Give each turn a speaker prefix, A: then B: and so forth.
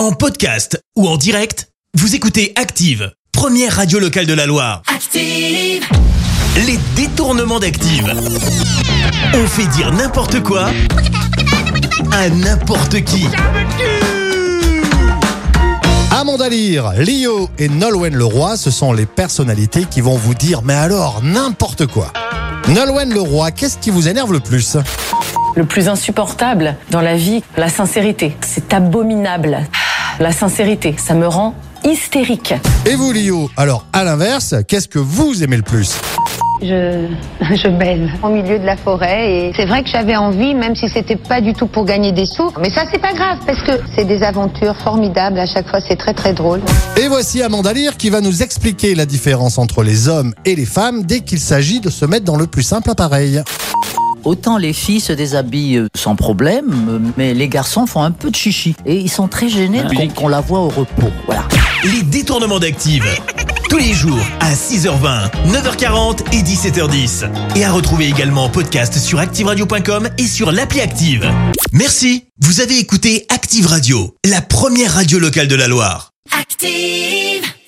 A: En podcast ou en direct, vous écoutez Active, première radio locale de la Loire.
B: Active.
A: Les détournements d'Active. On fait dire n'importe quoi à n'importe qui.
C: Amanda Lear, Lio et Nolwenn Leroy, ce sont les personnalités qui vont vous dire mais alors n'importe quoi. Nolwenn Leroy, qu'est-ce qui vous énerve le plus?
D: Le plus insupportable dans la vie, la sincérité. C'est abominable. La sincérité, ça me rend hystérique.
C: Et vous Lio, alors à l'inverse, qu'est-ce que vous aimez le plus
E: Je, je baise au milieu de la forêt et c'est vrai que j'avais envie, même si c'était pas du tout pour gagner des sous. Mais ça, c'est pas grave parce que c'est des aventures formidables. À chaque fois, c'est très très drôle.
C: Et voici Amanda Lear qui va nous expliquer la différence entre les hommes et les femmes dès qu'il s'agit de se mettre dans le plus simple appareil.
F: Autant les filles se déshabillent euh, sans problème, euh, mais les garçons font un peu de chichi. Et ils sont très gênés qu'on qu'on la voit au repos. Voilà.
A: Les détournements d'Active. Tous les jours à 6h20, 9h40 et 17h10. Et à retrouver également en podcast sur ActiveRadio.com et sur l'appli Active. Merci. Vous avez écouté Active Radio, la première radio locale de la Loire.
B: Active.